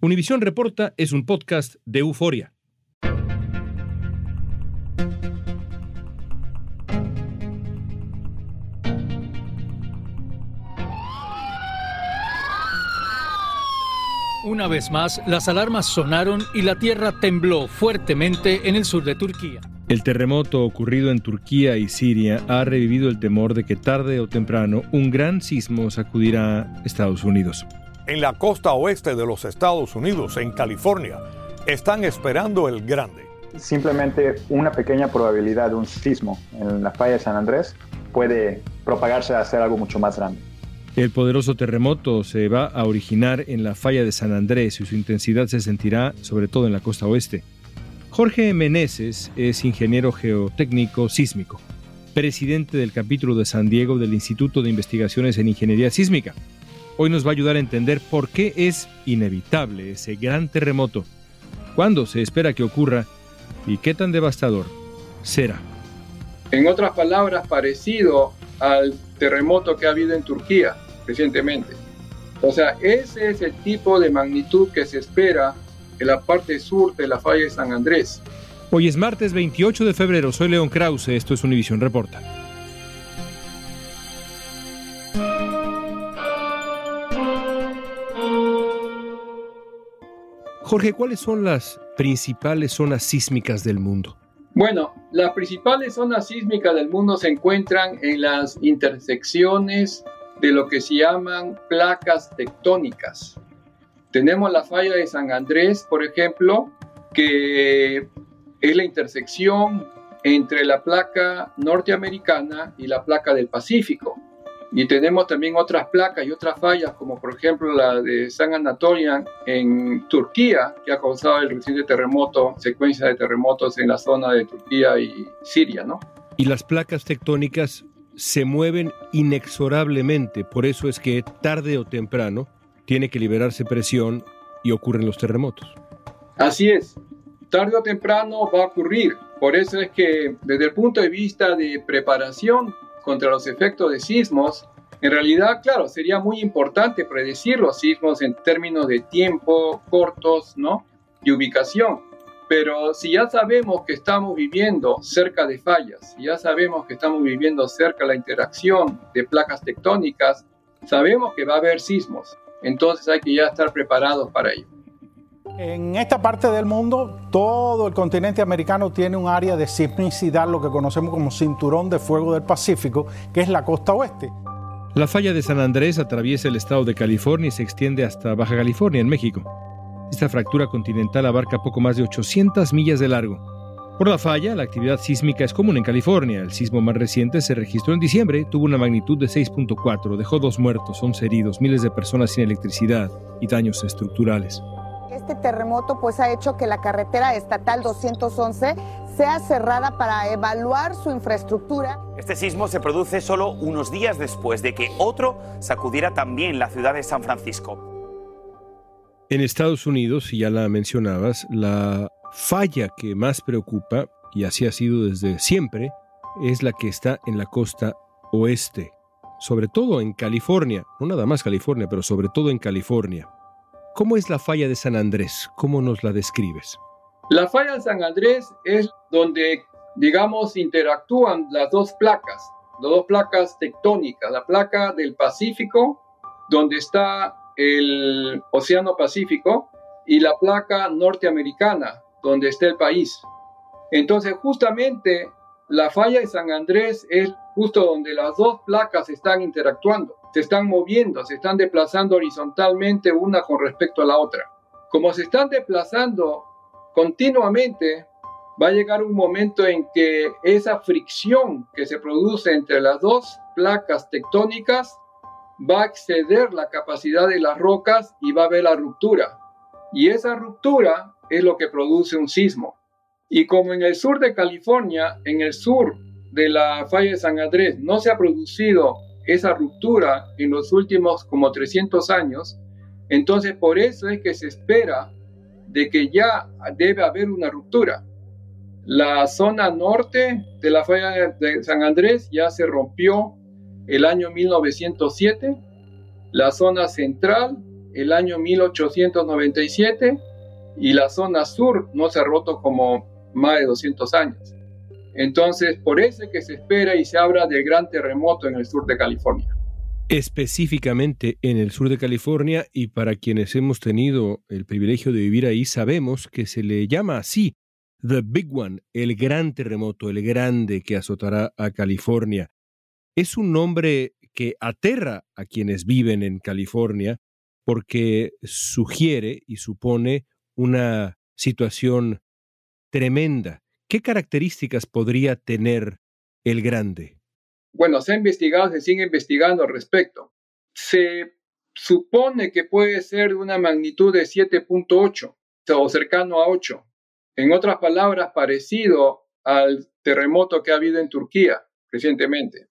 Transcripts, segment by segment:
Univisión Reporta es un podcast de euforia. Una vez más, las alarmas sonaron y la tierra tembló fuertemente en el sur de Turquía. El terremoto ocurrido en Turquía y Siria ha revivido el temor de que tarde o temprano un gran sismo sacudirá Estados Unidos. En la costa oeste de los Estados Unidos, en California, están esperando el grande. Simplemente una pequeña probabilidad de un sismo en la falla de San Andrés puede propagarse a ser algo mucho más grande. El poderoso terremoto se va a originar en la falla de San Andrés y su intensidad se sentirá sobre todo en la costa oeste. Jorge Meneses es ingeniero geotécnico sísmico, presidente del capítulo de San Diego del Instituto de Investigaciones en Ingeniería Sísmica. Hoy nos va a ayudar a entender por qué es inevitable ese gran terremoto, cuándo se espera que ocurra y qué tan devastador será. En otras palabras, parecido al terremoto que ha habido en Turquía recientemente. O sea, ese es el tipo de magnitud que se espera en la parte sur de la falla de San Andrés. Hoy es martes 28 de febrero, soy León Krause, esto es Univisión Reporta. Jorge, ¿cuáles son las principales zonas sísmicas del mundo? Bueno, las principales zonas sísmicas del mundo se encuentran en las intersecciones de lo que se llaman placas tectónicas. Tenemos la falla de San Andrés, por ejemplo, que es la intersección entre la placa norteamericana y la placa del Pacífico. Y tenemos también otras placas y otras fallas, como por ejemplo la de San Anatolian en Turquía, que ha causado el reciente terremoto, secuencia de terremotos en la zona de Turquía y Siria, ¿no? Y las placas tectónicas se mueven inexorablemente, por eso es que tarde o temprano tiene que liberarse presión y ocurren los terremotos. Así es, tarde o temprano va a ocurrir, por eso es que desde el punto de vista de preparación contra los efectos de sismos, en realidad, claro, sería muy importante predecir los sismos en términos de tiempo cortos, ¿no? Y ubicación. Pero si ya sabemos que estamos viviendo cerca de fallas, si ya sabemos que estamos viviendo cerca de la interacción de placas tectónicas, sabemos que va a haber sismos. Entonces hay que ya estar preparados para ello. En esta parte del mundo, todo el continente americano tiene un área de sismicidad, lo que conocemos como cinturón de fuego del Pacífico, que es la costa oeste. La falla de San Andrés atraviesa el estado de California y se extiende hasta Baja California, en México. Esta fractura continental abarca poco más de 800 millas de largo. Por la falla, la actividad sísmica es común en California. El sismo más reciente se registró en diciembre, tuvo una magnitud de 6.4, dejó dos muertos, 11 heridos, miles de personas sin electricidad y daños estructurales. Este terremoto pues ha hecho que la carretera estatal 211 sea cerrada para evaluar su infraestructura. Este sismo se produce solo unos días después de que otro sacudiera también la ciudad de San Francisco. En Estados Unidos, y ya la mencionabas, la falla que más preocupa, y así ha sido desde siempre, es la que está en la costa oeste, sobre todo en California, no nada más California, pero sobre todo en California. ¿Cómo es la falla de San Andrés? ¿Cómo nos la describes? La falla de San Andrés es donde, digamos, interactúan las dos placas, las dos placas tectónicas, la placa del Pacífico, donde está el Océano Pacífico, y la placa norteamericana, donde está el país. Entonces, justamente la falla de San Andrés es justo donde las dos placas están interactuando, se están moviendo, se están desplazando horizontalmente una con respecto a la otra. Como se están desplazando continuamente, va a llegar un momento en que esa fricción que se produce entre las dos placas tectónicas va a exceder la capacidad de las rocas y va a haber la ruptura. Y esa ruptura es lo que produce un sismo. Y como en el sur de California, en el sur de la falla de San Andrés, no se ha producido esa ruptura en los últimos como 300 años, entonces por eso es que se espera de que ya debe haber una ruptura. La zona norte de la falla de San Andrés ya se rompió el año 1907, la zona central el año 1897 y la zona sur no se ha roto como más de 200 años. Entonces, por eso es que se espera y se habla del gran terremoto en el sur de California. Específicamente en el sur de California y para quienes hemos tenido el privilegio de vivir ahí, sabemos que se le llama así, The Big One, el gran terremoto, el grande que azotará a California. Es un nombre que aterra a quienes viven en California porque sugiere y supone una situación tremenda. ¿Qué características podría tener el grande? Bueno, se ha investigado, se sigue investigando al respecto. Se supone que puede ser de una magnitud de 7.8 o cercano a 8. En otras palabras, parecido al terremoto que ha habido en Turquía recientemente.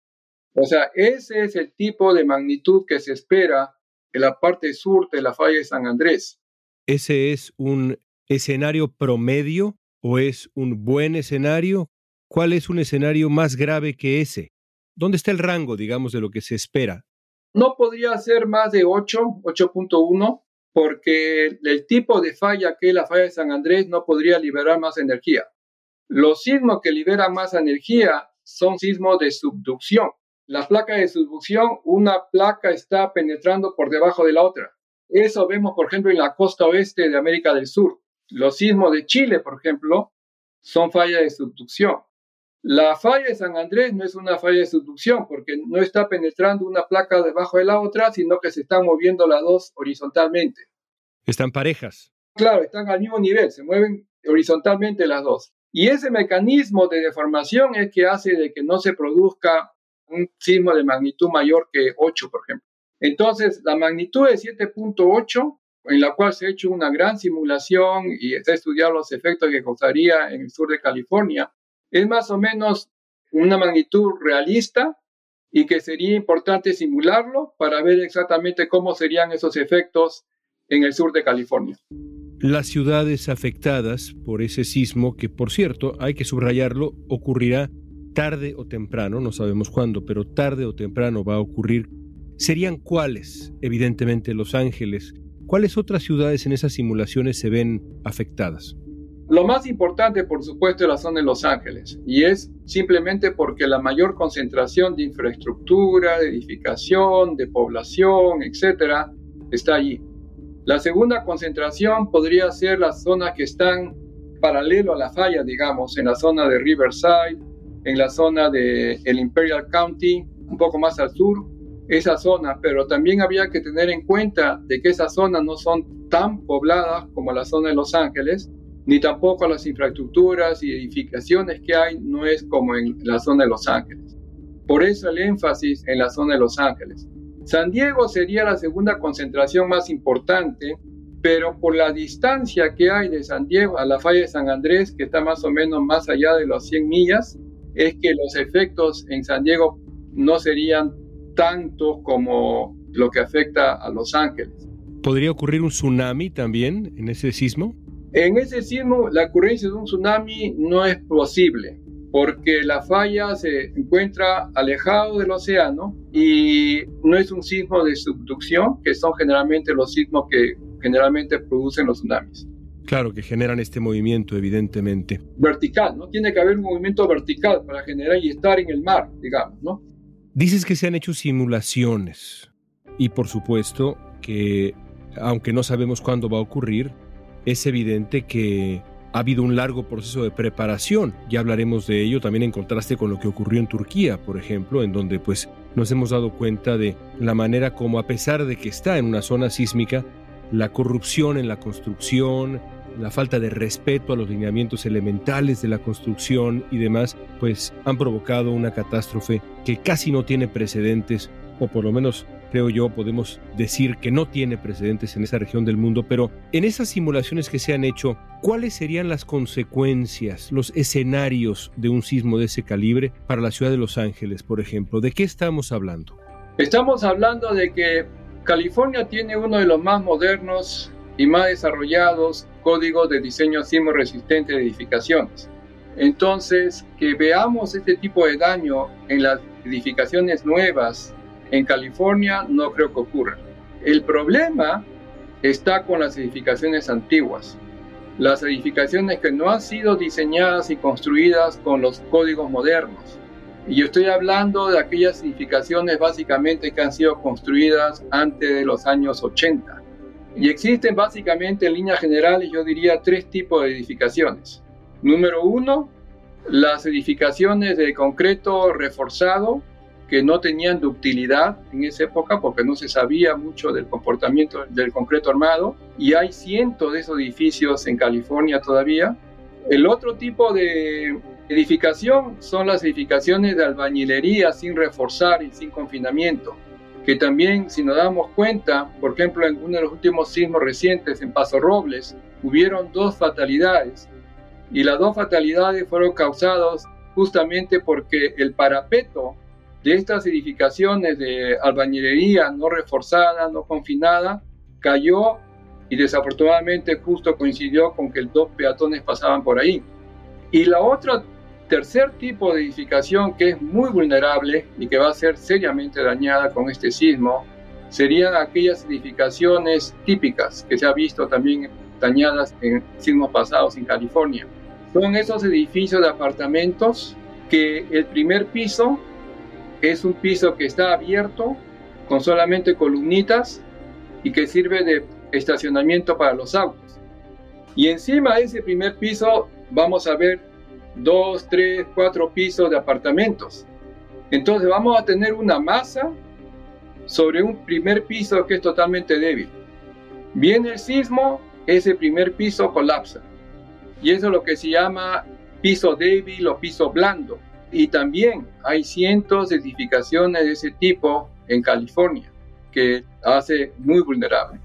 O sea, ese es el tipo de magnitud que se espera en la parte sur de la falla de San Andrés. ¿Ese es un escenario promedio o es un buen escenario? ¿Cuál es un escenario más grave que ese? ¿Dónde está el rango, digamos, de lo que se espera? No podría ser más de 8, 8.1, porque el tipo de falla que es la falla de San Andrés no podría liberar más energía. Los sismos que liberan más energía son sismos de subducción. La placa de subducción, una placa está penetrando por debajo de la otra. Eso vemos, por ejemplo, en la costa oeste de América del Sur. Los sismos de Chile, por ejemplo, son fallas de subducción. La falla de San Andrés no es una falla de subducción porque no está penetrando una placa debajo de la otra, sino que se están moviendo las dos horizontalmente. Están parejas. Claro, están al mismo nivel, se mueven horizontalmente las dos. Y ese mecanismo de deformación es que hace de que no se produzca un sismo de magnitud mayor que 8, por ejemplo. Entonces, la magnitud de 7.8, en la cual se ha hecho una gran simulación y se ha estudiado los efectos que causaría en el sur de California, es más o menos una magnitud realista y que sería importante simularlo para ver exactamente cómo serían esos efectos en el sur de California. Las ciudades afectadas por ese sismo, que por cierto, hay que subrayarlo, ocurrirá tarde o temprano, no sabemos cuándo, pero tarde o temprano va a ocurrir, serían cuáles, evidentemente Los Ángeles, cuáles otras ciudades en esas simulaciones se ven afectadas. Lo más importante, por supuesto, es la zona de Los Ángeles, y es simplemente porque la mayor concentración de infraestructura, de edificación, de población, etcétera, está allí. La segunda concentración podría ser las zonas que están paralelo a la falla, digamos, en la zona de Riverside, en la zona de el Imperial County, un poco más al sur, esa zona, pero también había que tener en cuenta de que esas zonas no son tan pobladas como la zona de Los Ángeles, ni tampoco las infraestructuras y edificaciones que hay no es como en la zona de Los Ángeles. Por eso el énfasis en la zona de Los Ángeles. San Diego sería la segunda concentración más importante, pero por la distancia que hay de San Diego a la falla de San Andrés, que está más o menos más allá de los 100 millas, es que los efectos en San Diego no serían tantos como lo que afecta a Los Ángeles. ¿Podría ocurrir un tsunami también en ese sismo? En ese sismo, la ocurrencia de un tsunami no es posible porque la falla se encuentra alejado del océano y no es un sismo de subducción, que son generalmente los sismos que generalmente producen los tsunamis. Claro, que generan este movimiento, evidentemente. Vertical, ¿no? Tiene que haber un movimiento vertical para generar y estar en el mar, digamos, ¿no? Dices que se han hecho simulaciones y por supuesto que, aunque no sabemos cuándo va a ocurrir, es evidente que ha habido un largo proceso de preparación. Ya hablaremos de ello también en contraste con lo que ocurrió en Turquía, por ejemplo, en donde pues nos hemos dado cuenta de la manera como a pesar de que está en una zona sísmica, la corrupción en la construcción, la falta de respeto a los lineamientos elementales de la construcción y demás, pues han provocado una catástrofe que casi no tiene precedentes, o por lo menos creo yo, podemos decir que no tiene precedentes en esa región del mundo, pero en esas simulaciones que se han hecho, ¿cuáles serían las consecuencias, los escenarios de un sismo de ese calibre para la ciudad de Los Ángeles, por ejemplo? ¿De qué estamos hablando? Estamos hablando de que California tiene uno de los más modernos y más desarrollados códigos de diseño sismo resistente de edificaciones. Entonces, que veamos este tipo de daño en las edificaciones nuevas en California no creo que ocurra. El problema está con las edificaciones antiguas, las edificaciones que no han sido diseñadas y construidas con los códigos modernos. Y yo estoy hablando de aquellas edificaciones básicamente que han sido construidas antes de los años 80. Y existen básicamente en líneas generales, yo diría, tres tipos de edificaciones. Número uno, las edificaciones de concreto reforzado que no tenían ductilidad en esa época porque no se sabía mucho del comportamiento del concreto armado y hay cientos de esos edificios en California todavía. El otro tipo de edificación son las edificaciones de albañilería sin reforzar y sin confinamiento, que también si nos damos cuenta, por ejemplo en uno de los últimos sismos recientes en Paso Robles, hubieron dos fatalidades y las dos fatalidades fueron causadas justamente porque el parapeto de estas edificaciones de albañilería no reforzada, no confinada, cayó y desafortunadamente justo coincidió con que dos peatones pasaban por ahí. Y la otra, tercer tipo de edificación que es muy vulnerable y que va a ser seriamente dañada con este sismo, serían aquellas edificaciones típicas que se ha visto también dañadas en sismos pasados en California. Son esos edificios de apartamentos que el primer piso es un piso que está abierto con solamente columnitas y que sirve de estacionamiento para los autos. Y encima de ese primer piso vamos a ver dos, tres, cuatro pisos de apartamentos. Entonces vamos a tener una masa sobre un primer piso que es totalmente débil. Viene el sismo, ese primer piso colapsa. Y eso es lo que se llama piso débil o piso blando. Y también hay cientos de edificaciones de ese tipo en California que hace muy vulnerable.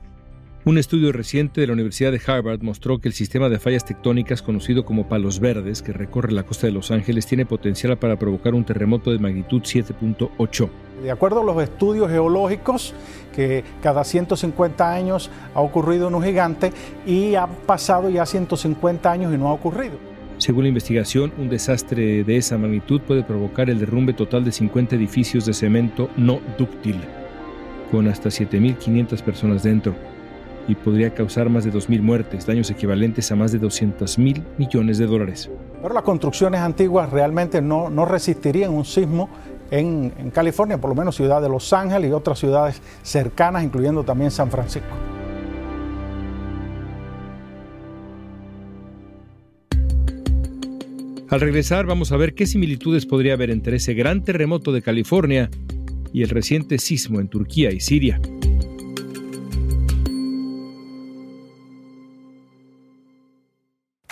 Un estudio reciente de la Universidad de Harvard mostró que el sistema de fallas tectónicas conocido como palos verdes, que recorre la costa de Los Ángeles, tiene potencial para provocar un terremoto de magnitud 7.8. De acuerdo a los estudios geológicos, que cada 150 años ha ocurrido un gigante y ha pasado ya 150 años y no ha ocurrido. Según la investigación, un desastre de esa magnitud puede provocar el derrumbe total de 50 edificios de cemento no dúctil, con hasta 7.500 personas dentro, y podría causar más de 2.000 muertes, daños equivalentes a más de 200.000 millones de dólares. Pero las construcciones antiguas realmente no, no resistirían un sismo en, en California, por lo menos ciudad de Los Ángeles y otras ciudades cercanas, incluyendo también San Francisco. Al regresar vamos a ver qué similitudes podría haber entre ese gran terremoto de California y el reciente sismo en Turquía y Siria.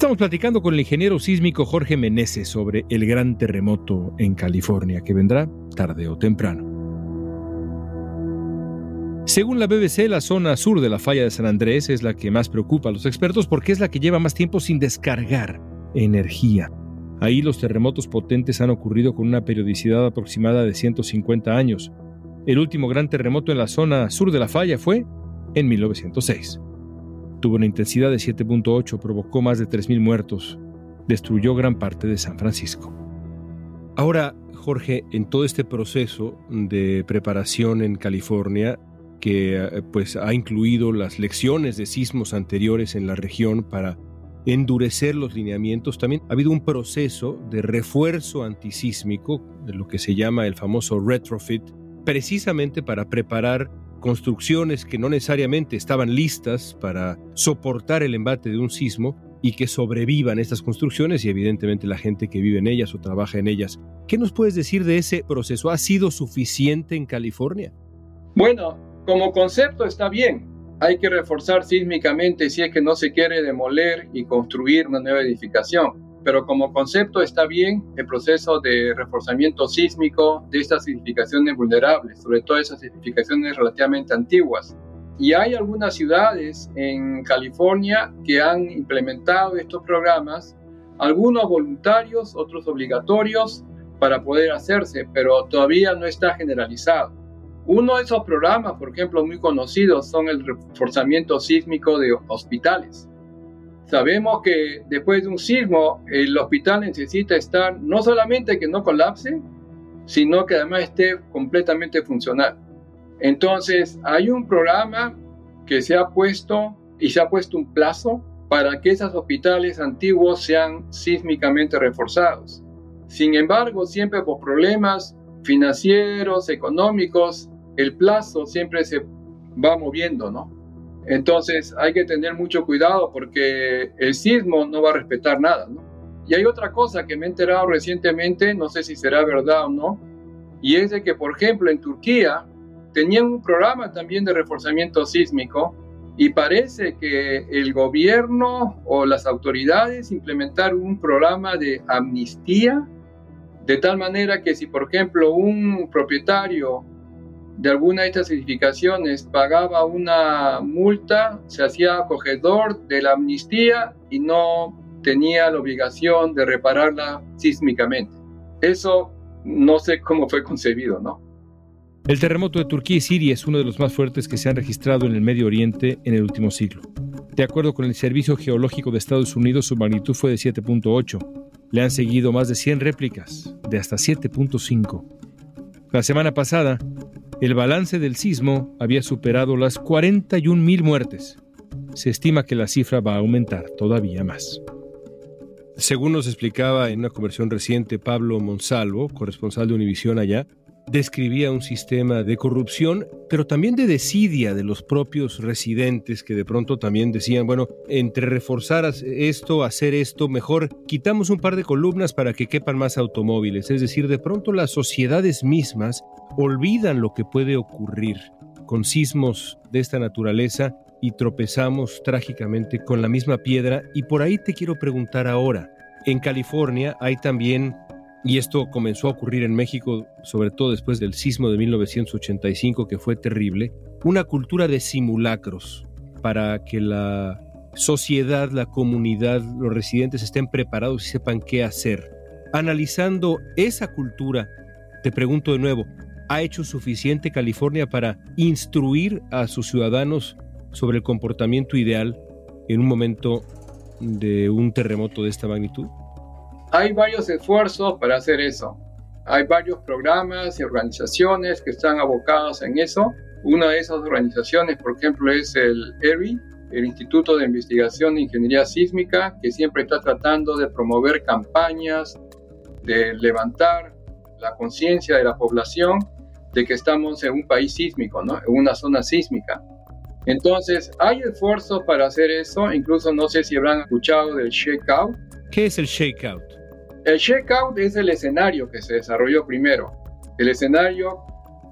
Estamos platicando con el ingeniero sísmico Jorge Meneses sobre el gran terremoto en California que vendrá tarde o temprano. Según la BBC, la zona sur de la falla de San Andrés es la que más preocupa a los expertos porque es la que lleva más tiempo sin descargar energía. Ahí los terremotos potentes han ocurrido con una periodicidad aproximada de 150 años. El último gran terremoto en la zona sur de la falla fue en 1906. Tuvo una intensidad de 7.8, provocó más de 3.000 muertos, destruyó gran parte de San Francisco. Ahora, Jorge, en todo este proceso de preparación en California, que pues ha incluido las lecciones de sismos anteriores en la región para endurecer los lineamientos, también ha habido un proceso de refuerzo antisísmico, de lo que se llama el famoso retrofit, precisamente para preparar construcciones que no necesariamente estaban listas para soportar el embate de un sismo y que sobrevivan estas construcciones y evidentemente la gente que vive en ellas o trabaja en ellas. ¿Qué nos puedes decir de ese proceso? ¿Ha sido suficiente en California? Bueno, como concepto está bien, hay que reforzar sísmicamente si es que no se quiere demoler y construir una nueva edificación. Pero como concepto está bien el proceso de reforzamiento sísmico de estas edificaciones vulnerables, sobre todo esas edificaciones relativamente antiguas. Y hay algunas ciudades en California que han implementado estos programas, algunos voluntarios, otros obligatorios para poder hacerse, pero todavía no está generalizado. Uno de esos programas, por ejemplo, muy conocidos son el reforzamiento sísmico de hospitales. Sabemos que después de un sismo el hospital necesita estar no solamente que no colapse, sino que además esté completamente funcional. Entonces hay un programa que se ha puesto y se ha puesto un plazo para que esos hospitales antiguos sean sísmicamente reforzados. Sin embargo, siempre por problemas financieros, económicos, el plazo siempre se va moviendo, ¿no? Entonces hay que tener mucho cuidado porque el sismo no va a respetar nada. Y hay otra cosa que me he enterado recientemente, no sé si será verdad o no, y es de que, por ejemplo, en Turquía tenían un programa también de reforzamiento sísmico y parece que el gobierno o las autoridades implementaron un programa de amnistía de tal manera que si, por ejemplo, un propietario de alguna de estas edificaciones pagaba una multa, se hacía acogedor de la amnistía y no tenía la obligación de repararla sísmicamente. Eso no sé cómo fue concebido, ¿no? El terremoto de Turquía y Siria es uno de los más fuertes que se han registrado en el Medio Oriente en el último siglo. De acuerdo con el Servicio Geológico de Estados Unidos, su magnitud fue de 7.8. Le han seguido más de 100 réplicas de hasta 7.5. La semana pasada, el balance del sismo había superado las 41.000 muertes. Se estima que la cifra va a aumentar todavía más. Según nos explicaba en una conversión reciente Pablo Monsalvo, corresponsal de Univisión allá, describía un sistema de corrupción, pero también de desidia de los propios residentes que de pronto también decían, bueno, entre reforzar esto, hacer esto, mejor quitamos un par de columnas para que quepan más automóviles. Es decir, de pronto las sociedades mismas olvidan lo que puede ocurrir con sismos de esta naturaleza y tropezamos trágicamente con la misma piedra. Y por ahí te quiero preguntar ahora, en California hay también, y esto comenzó a ocurrir en México, sobre todo después del sismo de 1985, que fue terrible, una cultura de simulacros para que la sociedad, la comunidad, los residentes estén preparados y sepan qué hacer. Analizando esa cultura, te pregunto de nuevo, ¿Ha hecho suficiente California para instruir a sus ciudadanos sobre el comportamiento ideal en un momento de un terremoto de esta magnitud? Hay varios esfuerzos para hacer eso. Hay varios programas y organizaciones que están abocados en eso. Una de esas organizaciones, por ejemplo, es el ERI, el Instituto de Investigación de Ingeniería Sísmica, que siempre está tratando de promover campañas, de levantar la conciencia de la población de que estamos en un país sísmico, ¿no? En una zona sísmica. Entonces, hay esfuerzos para hacer eso, incluso no sé si habrán escuchado del shakeout. ¿Qué es el shakeout? El shakeout es el escenario que se desarrolló primero. El escenario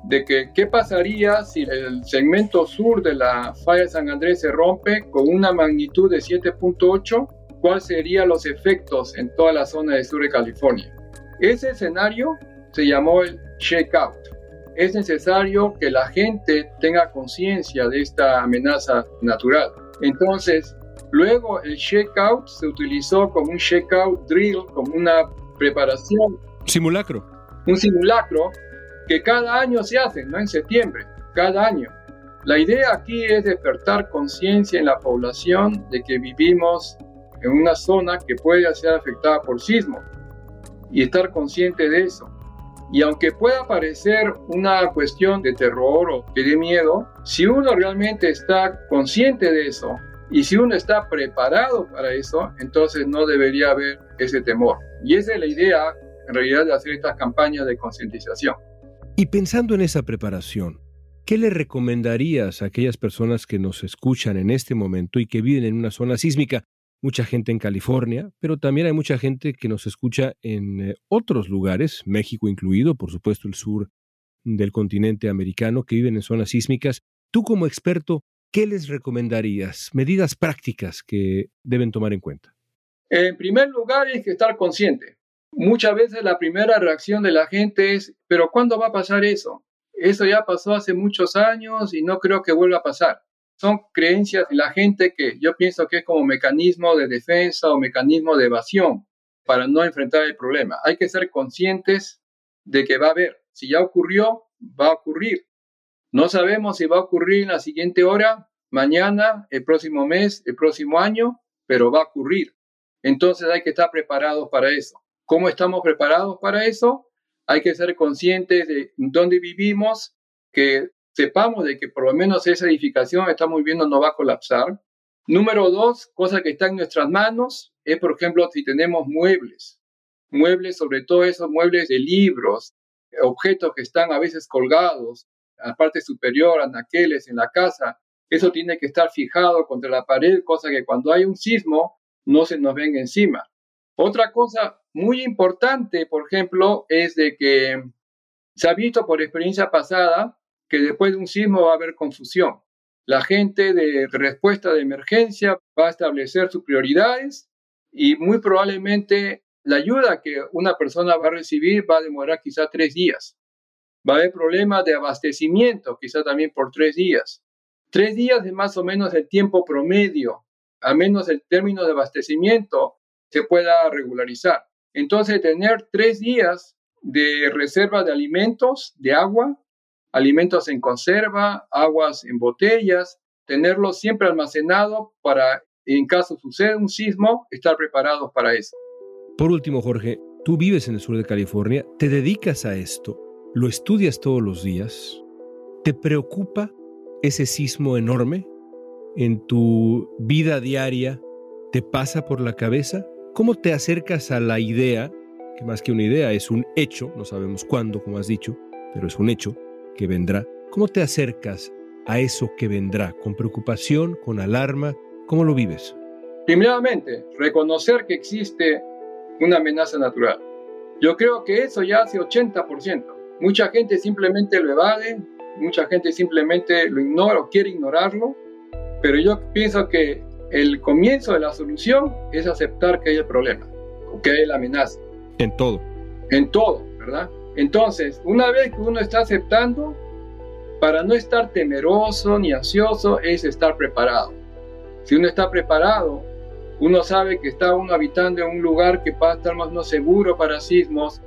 de que qué pasaría si el segmento sur de la falla de San Andrés se rompe con una magnitud de 7.8, cuáles serían los efectos en toda la zona del sur de California. Ese escenario se llamó el shakeout es necesario que la gente tenga conciencia de esta amenaza natural. Entonces, luego el checkout se utilizó como un checkout drill, como una preparación. Simulacro. Un simulacro que cada año se hace, ¿no? En septiembre, cada año. La idea aquí es despertar conciencia en la población de que vivimos en una zona que puede ser afectada por sismo y estar consciente de eso. Y aunque pueda parecer una cuestión de terror o de miedo, si uno realmente está consciente de eso Y si uno está preparado para eso, entonces no debería haber ese temor. Y esa es la idea, en realidad, de hacer estas campañas de concientización. Y pensando en esa preparación, ¿qué le recomendarías a aquellas personas que nos escuchan en este momento y que viven en una zona sísmica? Mucha gente en California, pero también hay mucha gente que nos escucha en eh, otros lugares, México incluido, por supuesto el sur del continente americano, que viven en zonas sísmicas. Tú como experto, ¿qué les recomendarías? Medidas prácticas que deben tomar en cuenta. En primer lugar, hay que estar consciente. Muchas veces la primera reacción de la gente es, pero ¿cuándo va a pasar eso? Eso ya pasó hace muchos años y no creo que vuelva a pasar. Son creencias de la gente que yo pienso que es como mecanismo de defensa o mecanismo de evasión para no enfrentar el problema. Hay que ser conscientes de que va a haber. Si ya ocurrió, va a ocurrir. No sabemos si va a ocurrir en la siguiente hora, mañana, el próximo mes, el próximo año, pero va a ocurrir. Entonces hay que estar preparados para eso. ¿Cómo estamos preparados para eso? Hay que ser conscientes de dónde vivimos, que sepamos de que por lo menos esa edificación estamos viendo no va a colapsar. Número dos, cosa que está en nuestras manos, es por ejemplo si tenemos muebles, muebles, sobre todo esos muebles de libros, objetos que están a veces colgados la parte superior, anaqueles en la casa, eso tiene que estar fijado contra la pared, cosa que cuando hay un sismo no se nos venga encima. Otra cosa muy importante, por ejemplo, es de que se ha visto por experiencia pasada que después de un sismo va a haber confusión. La gente de respuesta de emergencia va a establecer sus prioridades y muy probablemente la ayuda que una persona va a recibir va a demorar quizá tres días. Va a haber problemas de abastecimiento, quizá también por tres días. Tres días es más o menos el tiempo promedio, a menos el término de abastecimiento se pueda regularizar. Entonces, tener tres días de reserva de alimentos, de agua, alimentos en conserva, aguas en botellas, tenerlo siempre almacenado para, en caso suceda un sismo, estar preparados para eso. Por último, Jorge, tú vives en el sur de California, te dedicas a esto, lo estudias todos los días, ¿te preocupa ese sismo enorme en tu vida diaria? ¿Te pasa por la cabeza? ¿Cómo te acercas a la idea, que más que una idea es un hecho, no sabemos cuándo, como has dicho, pero es un hecho que vendrá? ¿Cómo te acercas a eso que vendrá? ¿Con preocupación, con alarma? ¿Cómo lo vives? Primeramente, reconocer que existe una amenaza natural. Yo creo que eso ya hace 80%. Mucha gente simplemente lo evade, mucha gente simplemente lo ignora o quiere ignorarlo, pero yo pienso que el comienzo de la solución es aceptar que hay el problema, o que hay la amenaza. En todo. En todo, ¿verdad? Entonces, una vez que uno está aceptando, para no estar temeroso ni ansioso es estar preparado. Si uno está preparado, uno sabe que está uno habitando en un lugar que va a estar más no seguro para sismos,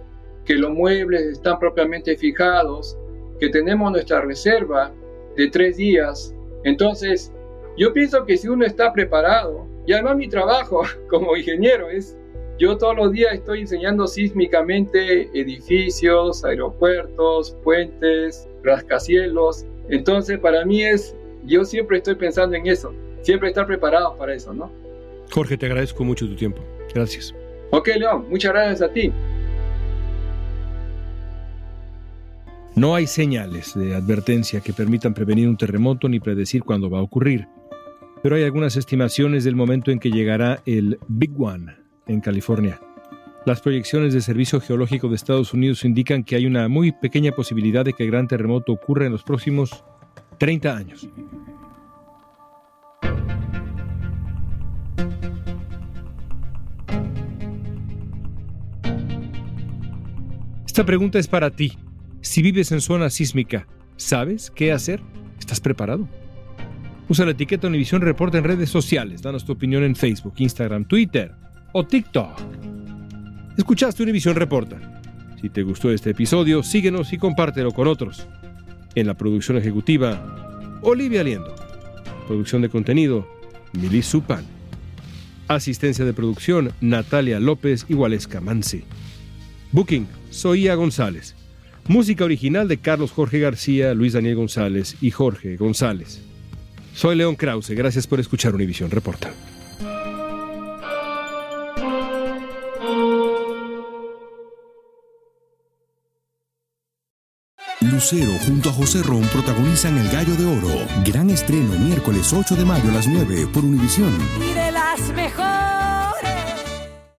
que los muebles están propiamente fijados, que tenemos nuestra reserva de tres días. Entonces, yo pienso que si uno está preparado, y además mi trabajo como ingeniero es, yo todos los días estoy enseñando sísmicamente edificios, aeropuertos, puentes, rascacielos. Entonces, para mí es, yo siempre estoy pensando en eso, siempre estar preparado para eso, ¿no? Jorge, te agradezco mucho tu tiempo. Gracias. Ok, León, muchas gracias a ti. No hay señales de advertencia que permitan prevenir un terremoto ni predecir cuándo va a ocurrir, pero hay algunas estimaciones del momento en que llegará el Big One en California. Las proyecciones del Servicio Geológico de Estados Unidos indican que hay una muy pequeña posibilidad de que el gran terremoto ocurra en los próximos 30 años. Esta pregunta es para ti. Si vives en zona sísmica, ¿sabes qué hacer? ¿Estás preparado? Usa la etiqueta Univisión Reporta en redes sociales. Danos tu opinión en Facebook, Instagram, Twitter o TikTok. Escuchaste Univisión Reporta. Si te gustó este episodio, síguenos y compártelo con otros. En la producción ejecutiva, Olivia Liendo. Producción de contenido, Mili Supan. Asistencia de producción, Natalia López y Waleska Mansi. Booking, Soía González. Música original de Carlos Jorge García, Luis Daniel González y Jorge González. Soy León Krause, gracias por escuchar Univisión Reporta. Lucero junto a José Ron protagonizan El Gallo de Oro. Gran estreno miércoles 8 de mayo a las 9 por Univisión. Y de las mejores.